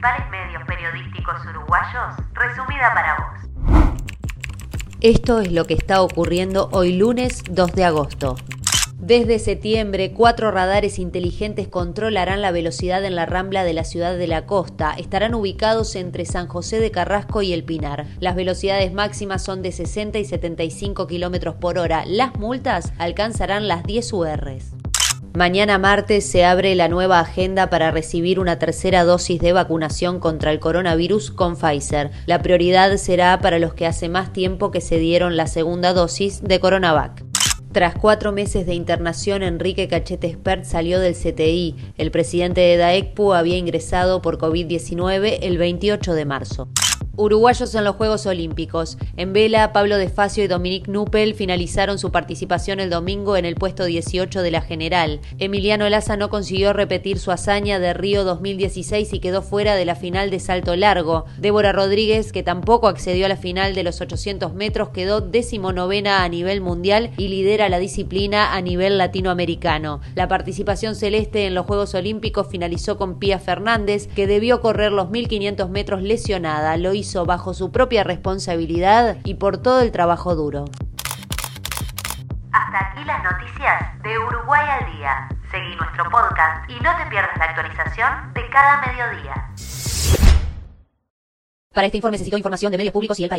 principales medios periodísticos uruguayos, resumida para vos. Esto es lo que está ocurriendo hoy lunes 2 de agosto. Desde septiembre, cuatro radares inteligentes controlarán la velocidad en la rambla de la ciudad de la costa. Estarán ubicados entre San José de Carrasco y El Pinar. Las velocidades máximas son de 60 y 75 kilómetros por hora. Las multas alcanzarán las 10 URs. Mañana martes se abre la nueva agenda para recibir una tercera dosis de vacunación contra el coronavirus con Pfizer. La prioridad será para los que hace más tiempo que se dieron la segunda dosis de Coronavac. Tras cuatro meses de internación, Enrique Cachete Espert salió del CTI. El presidente de DAECPU había ingresado por COVID-19 el 28 de marzo. Uruguayos en los Juegos Olímpicos. En vela, Pablo Desfacio y Dominique Nuppel finalizaron su participación el domingo en el puesto 18 de la general. Emiliano Laza no consiguió repetir su hazaña de Río 2016 y quedó fuera de la final de salto largo. Débora Rodríguez, que tampoco accedió a la final de los 800 metros, quedó decimonovena a nivel mundial y lidera la disciplina a nivel latinoamericano. La participación celeste en los Juegos Olímpicos finalizó con Pía Fernández, que debió correr los 1500 metros lesionada. Lo hizo bajo su propia responsabilidad y por todo el trabajo duro. Hasta aquí las noticias de Uruguay al día. Seguí nuestro podcast y no te pierdas la actualización de cada mediodía. Para este informe se citó información de medios públicos y el país.